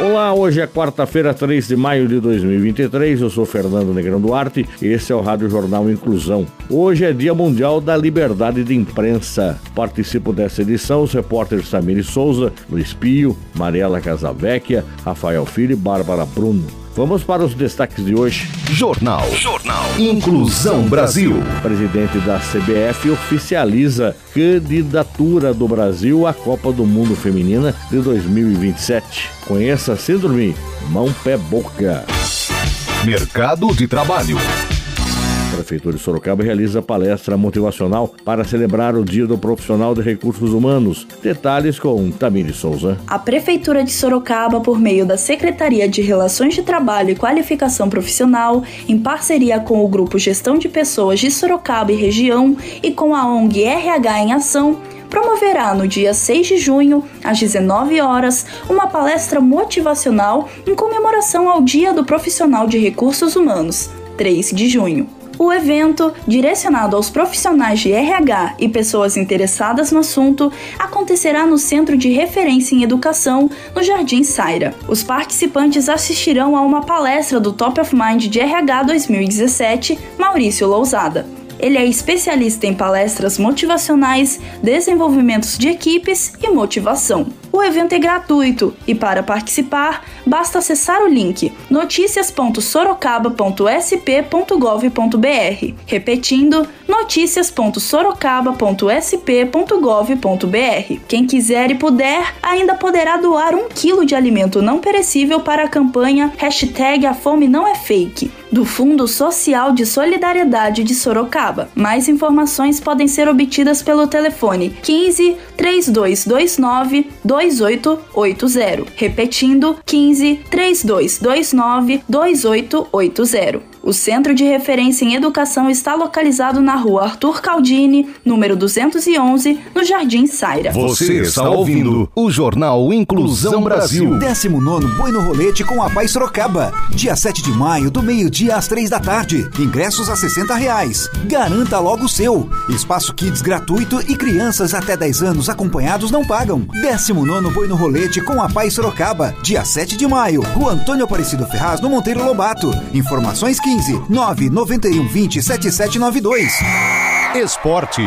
Olá, hoje é quarta-feira, 3 de maio de 2023. Eu sou Fernando Negrão Duarte e esse é o Rádio Jornal Inclusão. Hoje é Dia Mundial da Liberdade de Imprensa. Participam dessa edição os repórteres Samir Souza, Luiz Pio, Mariela Casavecchia, Rafael Filho e Bárbara Bruno. Vamos para os destaques de hoje. Jornal. Jornal. Inclusão Brasil. O presidente da CBF oficializa candidatura do Brasil à Copa do Mundo Feminina de 2027. Conheça a síndrome mão pé boca. Mercado de trabalho. Prefeitura de Sorocaba realiza palestra motivacional para celebrar o Dia do Profissional de Recursos Humanos. Detalhes com Tamiri Souza. A Prefeitura de Sorocaba, por meio da Secretaria de Relações de Trabalho e Qualificação Profissional, em parceria com o Grupo Gestão de Pessoas de Sorocaba e Região e com a ONG RH em Ação, promoverá no dia 6 de junho, às 19 horas, uma palestra motivacional em comemoração ao Dia do Profissional de Recursos Humanos, 3 de junho. O evento, direcionado aos profissionais de RH e pessoas interessadas no assunto, acontecerá no Centro de Referência em Educação, no Jardim Saira. Os participantes assistirão a uma palestra do Top of Mind de RH 2017, Maurício Lousada. Ele é especialista em palestras motivacionais, desenvolvimentos de equipes e motivação. O evento é gratuito e para participar basta acessar o link noticias.sorocaba.sp.gov.br. Repetindo, noticias.sorocaba.sp.gov.br. Quem quiser e puder ainda poderá doar um quilo de alimento não perecível para a campanha Hashtag A Fome Não É Fake, do Fundo Social de Solidariedade de Sorocaba. Mais informações podem ser obtidas pelo telefone 15 3229 2880. Repetindo, 15 3229 2880. O Centro de Referência em Educação está localizado na rua Arthur Caldini, número 211, no Jardim Saira. Você está ouvindo o Jornal Inclusão Brasil. 19 Boi no Rolete com a Paz Sorocaba. Dia 7 de maio, do meio-dia às 3 da tarde. Ingressos a 60 reais. Garanta logo o seu. Espaço Kids gratuito e crianças até 10 anos acompanhados não pagam. 19 Boi no Rolete com a Paz Sorocaba. Dia 7 de maio. Rua Antônio Aparecido Ferraz, no Monteiro Lobato. Informações 15 15 991 20 7792. Esporte.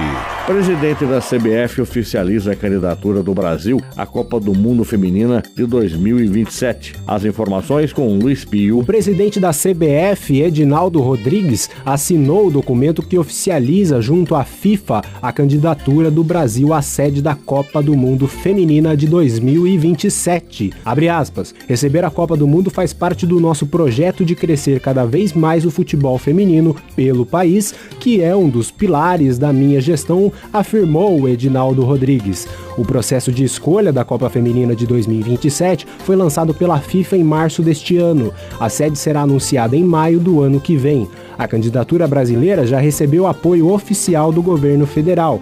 Presidente da CBF oficializa a candidatura do Brasil à Copa do Mundo Feminina de 2027. As informações com Luiz Pio. O presidente da CBF, Edinaldo Rodrigues, assinou o documento que oficializa junto à FIFA a candidatura do Brasil à sede da Copa do Mundo Feminina de 2027. Abre aspas. Receber a Copa do Mundo faz parte do nosso projeto de crescer cada vez mais o futebol feminino pelo país, que é um dos pilares da minha gestão afirmou Edinaldo Rodrigues. O processo de escolha da Copa Feminina de 2027 foi lançado pela FIFA em março deste ano. A sede será anunciada em maio do ano que vem. A candidatura brasileira já recebeu apoio oficial do governo federal.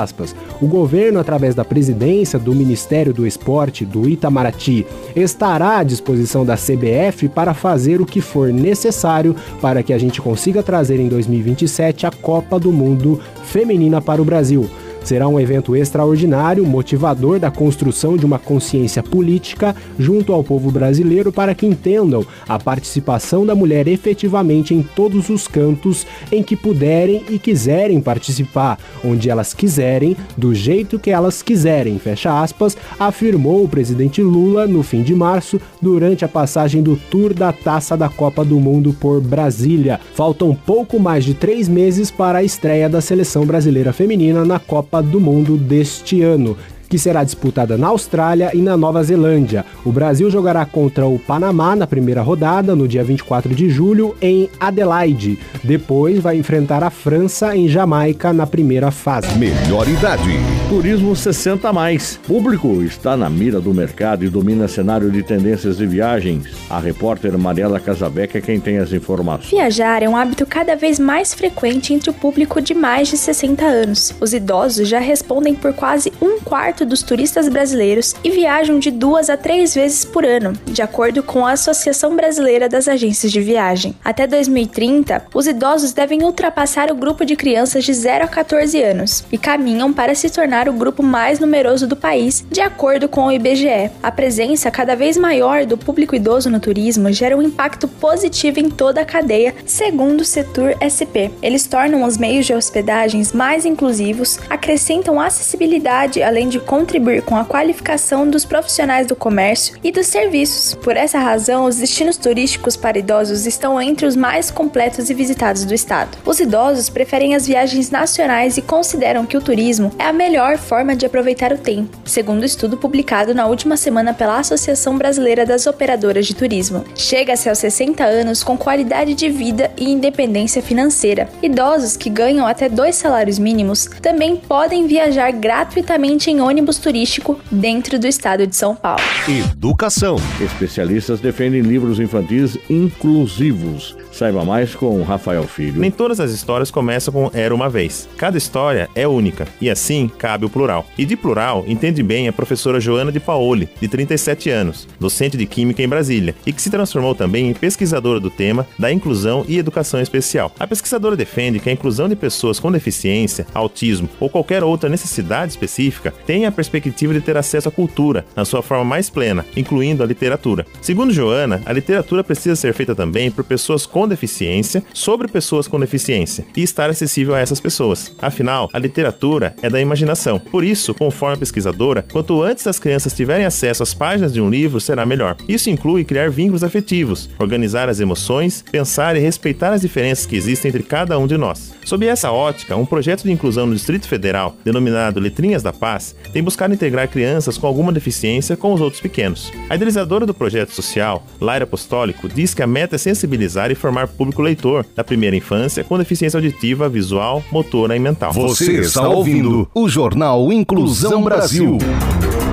Aspas. O governo, através da presidência do Ministério do Esporte do Itamaraty, estará à disposição da CBF para fazer o que for necessário para que a gente consiga trazer em 2027 a Copa do Mundo Feminina para o Brasil. Será um evento extraordinário, motivador da construção de uma consciência política junto ao povo brasileiro para que entendam a participação da mulher efetivamente em todos os cantos em que puderem e quiserem participar, onde elas quiserem, do jeito que elas quiserem, fecha aspas, afirmou o presidente Lula no fim de março durante a passagem do Tour da Taça da Copa do Mundo por Brasília. Faltam pouco mais de três meses para a estreia da seleção brasileira feminina na Copa Copa do Mundo deste ano. Que será disputada na Austrália e na Nova Zelândia. O Brasil jogará contra o Panamá na primeira rodada, no dia 24 de julho, em Adelaide. Depois vai enfrentar a França em Jamaica na primeira fase. Melhor idade. Turismo 60 mais. Público está na mira do mercado e domina cenário de tendências de viagens. A repórter Mariela Casabeca é quem tem as informações. Viajar é um hábito cada vez mais frequente entre o público de mais de 60 anos. Os idosos já respondem por quase um quarto dos turistas brasileiros e viajam de duas a três vezes por ano, de acordo com a Associação Brasileira das Agências de Viagem. Até 2030, os idosos devem ultrapassar o grupo de crianças de 0 a 14 anos e caminham para se tornar o grupo mais numeroso do país, de acordo com o IBGE. A presença cada vez maior do público idoso no turismo gera um impacto positivo em toda a cadeia, segundo o setor SP. Eles tornam os meios de hospedagens mais inclusivos, acrescentam acessibilidade, além de contribuir com a qualificação dos profissionais do comércio e dos serviços. Por essa razão, os destinos turísticos para idosos estão entre os mais completos e visitados do estado. Os idosos preferem as viagens nacionais e consideram que o turismo é a melhor forma de aproveitar o tempo, segundo o estudo publicado na última semana pela Associação Brasileira das Operadoras de Turismo. Chega-se aos 60 anos com qualidade de vida e independência financeira. Idosos que ganham até dois salários mínimos também podem viajar gratuitamente em ônibus turístico dentro do estado de São Paulo. Educação. Especialistas defendem livros infantis inclusivos. Saiba mais com Rafael Filho. Nem todas as histórias começam com Era uma vez. Cada história é única e assim cabe o plural. E de plural entende bem a professora Joana de Paoli, de 37 anos, docente de Química em Brasília, e que se transformou também em pesquisadora do tema da inclusão e educação especial. A pesquisadora defende que a inclusão de pessoas com deficiência, autismo ou qualquer outra necessidade específica tem a perspectiva de ter acesso à cultura na sua forma mais plena, incluindo a literatura. Segundo Joana, a literatura precisa ser feita também por pessoas com deficiência, sobre pessoas com deficiência e estar acessível a essas pessoas. Afinal, a literatura é da imaginação. Por isso, conforme a pesquisadora, quanto antes as crianças tiverem acesso às páginas de um livro, será melhor. Isso inclui criar vínculos afetivos, organizar as emoções, pensar e respeitar as diferenças que existem entre cada um de nós. Sob essa ótica, um projeto de inclusão no Distrito Federal, denominado Letrinhas da Paz, tem buscado integrar crianças com alguma deficiência com os outros pequenos. A idealizadora do projeto social, Laira Apostólico, diz que a meta é sensibilizar e formar público leitor da primeira infância com deficiência auditiva, visual, motora e mental. Você está ouvindo o Jornal Inclusão Brasil.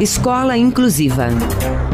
Escola Inclusiva.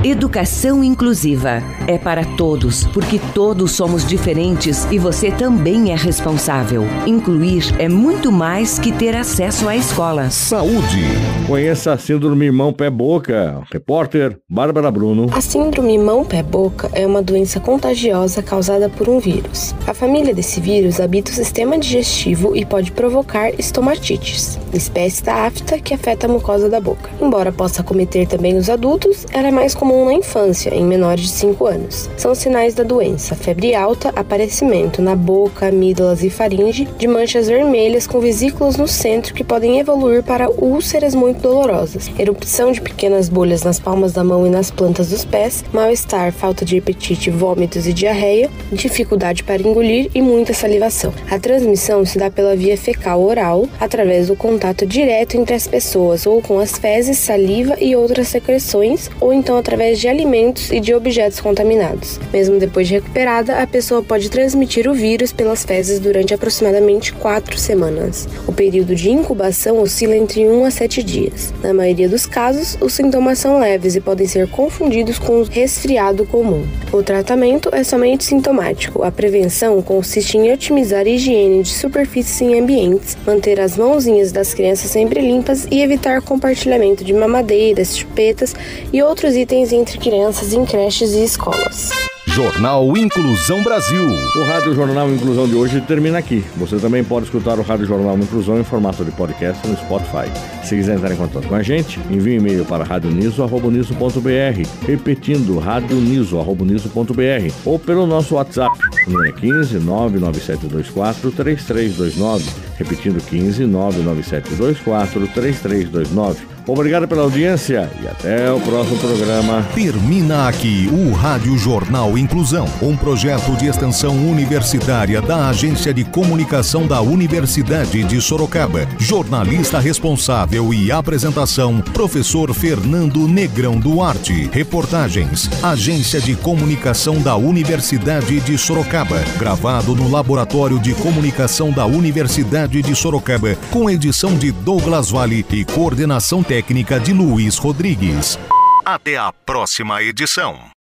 Educação inclusiva é para todos, porque todos somos diferentes e você também é responsável. Incluir é muito mais que ter acesso à escola. Saúde. Conheça a síndrome mão-pé-boca. Repórter Bárbara Bruno. A síndrome mão-pé-boca é uma doença contagiosa causada por um vírus. A família desse vírus habita o sistema digestivo e pode provocar estomatites, espécie da afta que afeta a mucosa da boca. Embora possa cometer também os adultos, ela é mais comum na infância, em menores de 5 anos. São sinais da doença: febre alta, aparecimento na boca, amígdalas e faringe de manchas vermelhas com vesículas no centro que podem evoluir para úlceras muito dolorosas, erupção de pequenas bolhas nas palmas da mão e nas plantas dos pés, mal-estar, falta de apetite, vômitos e diarreia, dificuldade para engolir e muita salivação. A transmissão se dá pela via fecal oral, através do contato direto entre as pessoas ou com as fezes, saliva e outras secreções, ou então através de alimentos e de objetos contaminados. Mesmo depois de recuperada, a pessoa pode transmitir o vírus pelas fezes durante aproximadamente 4 semanas. O período de incubação oscila entre 1 a 7 dias. Na maioria dos casos, os sintomas são leves e podem ser confundidos com o resfriado comum. O tratamento é somente sintomático. A prevenção consiste em otimizar a higiene de superfícies em ambientes, manter as mãozinhas das crianças sempre limpas e evitar compartilhamento de mamadeiras, chupetas e outros itens entre crianças em creches e escolas. Jornal Inclusão Brasil. O Rádio Jornal Inclusão de hoje termina aqui. Você também pode escutar o Rádio Jornal Inclusão em formato de podcast no Spotify. Se quiser entrar em contato com a gente, envie um e-mail para radioniso.br, repetindo radioniso.br ou pelo nosso WhatsApp, número 15 99724 3329 Repetindo 15 99724 3329. Obrigado pela audiência e até o próximo programa. Termina aqui o Rádio Jornal Inclusão, um projeto de extensão universitária da Agência de Comunicação da Universidade de Sorocaba. Jornalista responsável e apresentação, professor Fernando Negrão Duarte. Reportagens, Agência de Comunicação da Universidade de Sorocaba. Gravado no Laboratório de Comunicação da Universidade de Sorocaba, com edição de Douglas Vale e coordenação técnica técnica de Luiz Rodrigues. Até a próxima edição.